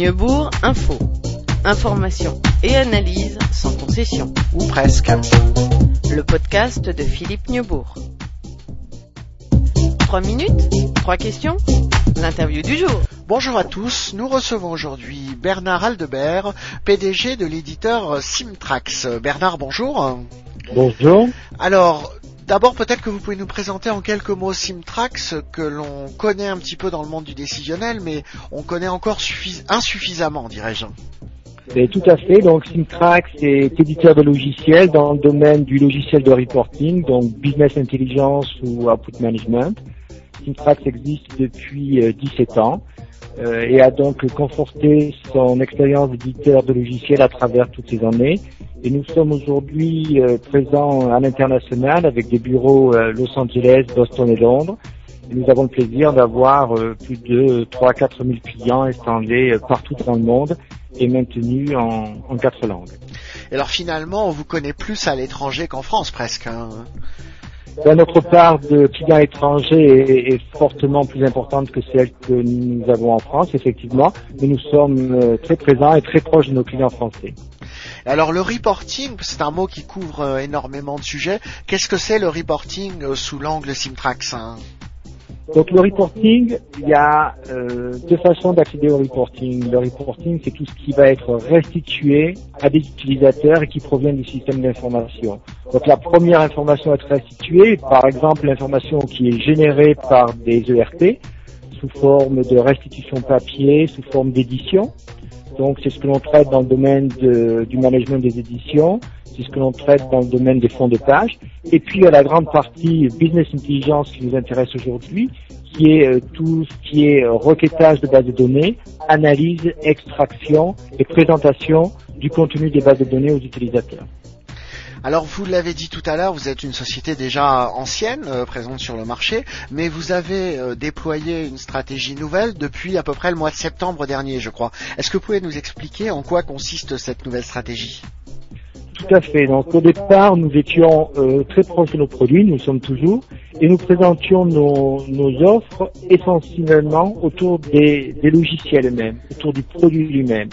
Neubourg Info. Information et analyse sans concession. Ou presque. Le podcast de Philippe Neubourg. Trois minutes Trois questions L'interview du jour. Bonjour à tous, nous recevons aujourd'hui Bernard Aldebert, PDG de l'éditeur Simtrax. Bernard, bonjour. Bonjour. Alors, d'abord peut-être que vous pouvez nous présenter en quelques mots Simtrax, que l'on connaît un petit peu dans le monde du décisionnel, mais on connaît encore insuffisamment, dirais-je. tout à fait. Donc Simtrax est éditeur de logiciels dans le domaine du logiciel de reporting, donc business intelligence ou output management. Simtrax existe depuis 17 euh, ans euh, et a donc conforté son expérience d'éditeur de logiciels à travers toutes ces années. Et nous sommes aujourd'hui euh, présents à l'international avec des bureaux Los Angeles, Boston et Londres. Nous avons le plaisir d'avoir plus de 3 4 000 clients installés partout dans le monde et maintenus en, en quatre langues. Et alors finalement, on vous connaît plus à l'étranger qu'en France presque. Hein notre part de clients étrangers est, fortement plus importante que celle que nous avons en France, effectivement, mais nous sommes euh, très présents et très proches de nos clients français. Alors le reporting, c'est un mot qui couvre euh, énormément de sujets. Qu'est-ce que c'est le reporting euh, sous l'angle Simtrax hein? Donc le reporting, il y a euh, deux façons d'accéder au reporting. Le reporting, c'est tout ce qui va être restitué à des utilisateurs et qui provient du système d'information. Donc la première information à être restituée, par exemple l'information qui est générée par des ERP, sous forme de restitution papier, sous forme d'édition. Donc c'est ce que l'on traite dans le domaine du management des éditions c'est ce que l'on traite dans le domaine des fonds de page. Et puis à la grande partie business intelligence qui nous intéresse aujourd'hui, qui est euh, tout ce qui est euh, requêtage de bases de données, analyse, extraction et présentation du contenu des bases de données aux utilisateurs. Alors vous l'avez dit tout à l'heure, vous êtes une société déjà ancienne, euh, présente sur le marché, mais vous avez déployé une stratégie nouvelle depuis à peu près le mois de septembre dernier, je crois. Est-ce que vous pouvez nous expliquer en quoi consiste cette nouvelle stratégie? Tout à fait. Donc au départ, nous étions euh, très proches de nos produits, nous sommes toujours, et nous présentions nos, offres essentiellement autour des, logiciels eux-mêmes, autour du produit lui-même.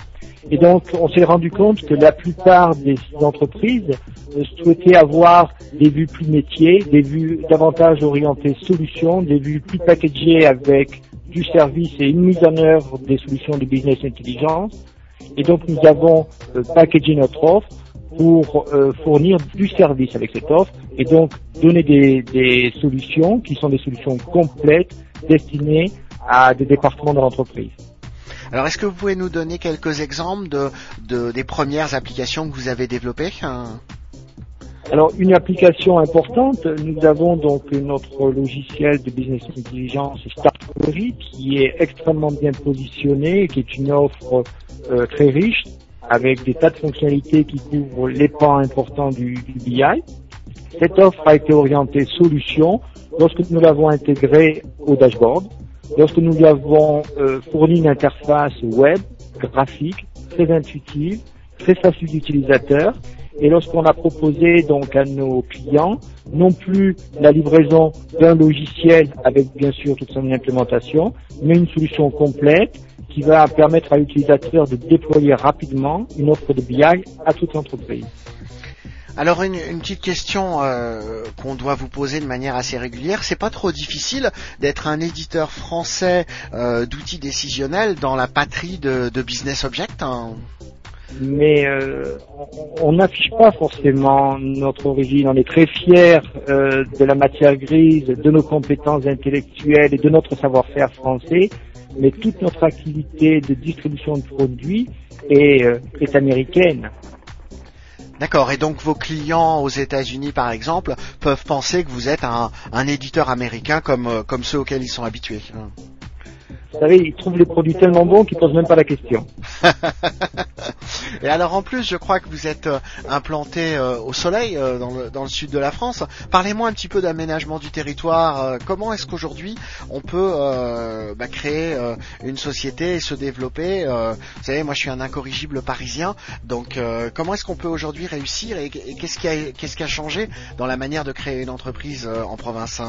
Et donc, on s'est rendu compte que la plupart des entreprises euh, souhaitaient avoir des vues plus métiers, des vues davantage orientées solutions, des vues plus packagées avec du service et une mise en œuvre des solutions de business intelligence. Et donc, nous avons euh, packagé notre offre pour euh, fournir du service avec cette offre et donc donner des, des, solutions qui sont des solutions complètes destinées à des départements de l'entreprise. Alors, est-ce que vous pouvez nous donner quelques exemples de, de, des premières applications que vous avez développées alors une application importante, nous avons donc notre logiciel de business intelligence Startcory qui est extrêmement bien positionné, qui est une offre euh, très riche, avec des tas de fonctionnalités qui couvrent les pans importants du, BI. Cette offre a été orientée solution lorsque nous l'avons intégrée au dashboard, lorsque nous lui avons euh, fourni une interface web, graphique, très intuitive, très facile d'utilisateur, et lorsqu'on a proposé donc à nos clients non plus la livraison d'un logiciel avec bien sûr toute son implémentation, mais une solution complète qui va permettre à l'utilisateur de déployer rapidement une offre de BI à toute l'entreprise. Alors une, petite question euh, qu'on doit vous poser de manière assez régulière, c'est pas trop difficile d'être un éditeur français euh, d'outils décisionnels dans la patrie de, Business Object hein? Mais euh, on n'affiche pas forcément notre origine. On est très fiers de la matière grise, de nos compétences intellectuelles et de notre savoir-faire français mais toute notre activité de distribution de produits est, euh, est américaine. D'accord. Et donc vos clients aux États-Unis, par exemple, peuvent penser que vous êtes un, un éditeur américain comme, euh, comme ceux auxquels ils sont habitués. Vous savez, ils trouvent les produits tellement bons qu'ils posent même pas la question. Et alors en plus, je crois que vous êtes euh, implanté euh, au soleil euh, dans le, dans, le, sud de la France. Parlez-moi un petit peu d'aménagement du territoire. comment est-ce qu'aujourd'hui on peut bah, créer une société et se développer Vous savez, moi je suis un incorrigible parisien, donc comment est-ce qu'on peut aujourd'hui réussir et, qu'est-ce qui a qu'est-ce qui a changé dans la manière de créer une entreprise en province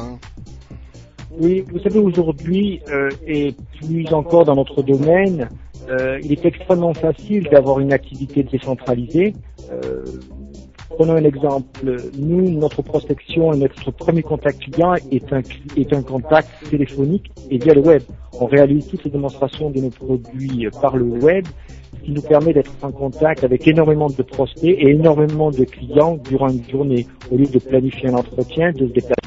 Oui, vous savez, aujourd'hui, euh, et plus encore dans notre domaine, euh, il est extrêmement facile d'avoir une activité décentralisée. Euh, prenons un exemple. Nous, notre prospection notre premier contact client est un, est un contact téléphonique et via le web. On réalise toutes les démonstrations de nos produits par le web, ce qui nous permet d'être en contact avec énormément de prospects et énormément de clients durant une journée. Au lieu de planifier un entretien, de se déplacer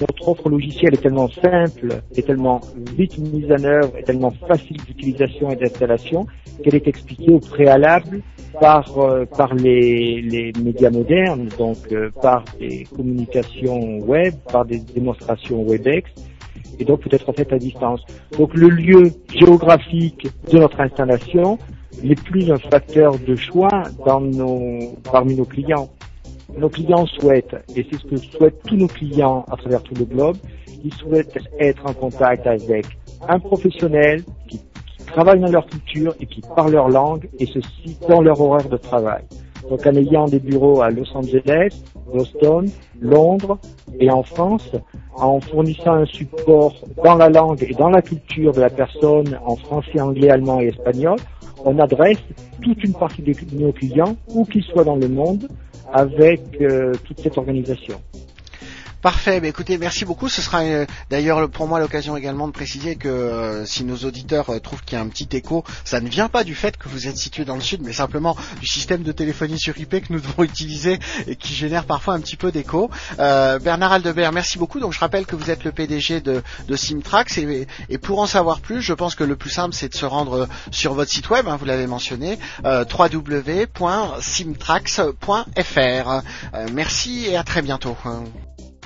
notre offre logicielle est tellement simple, est tellement vite mise en œuvre, est tellement facile d'utilisation et d'installation qu'elle est expliquée au préalable par euh, par les, les médias modernes, donc euh, par des communications web, par des démonstrations WebEx, et donc peut être en fait à distance. Donc le lieu géographique de notre installation n'est plus un facteur de choix dans nos, parmi nos clients nos clients souhaitent, et c'est ce que souhaitent tous nos clients à travers tout le globe, ils souhaitent être en contact avec un professionnel qui, travaille dans leur culture et qui parle leur langue, et ceci dans leur horaire de travail. Donc en ayant des bureaux à Los Angeles, Boston, Londres et en France, en fournissant un support dans la langue et dans la culture de la personne en français, anglais, allemand et espagnol, on adresse toute une partie de nos clients, où qu'ils soient dans le monde, avec euh, toute cette organisation. Parfait, mais écoutez, merci beaucoup. Ce sera euh, d'ailleurs pour moi l'occasion également de préciser que euh, si nos auditeurs euh, trouvent qu'il y a un petit écho, ça ne vient pas du fait que vous êtes situé dans le sud, mais simplement du système de téléphonie sur IP que nous devons utiliser et qui génère parfois un petit peu d'écho. Bernard Aldebert, merci beaucoup. Donc je rappelle que vous êtes le PDG de, Simtrax et, et, pour en savoir plus, je pense que le plus simple c'est de se rendre sur votre site web, hein, vous l'avez mentionné, www.simtrax.fr. merci et à très bientôt.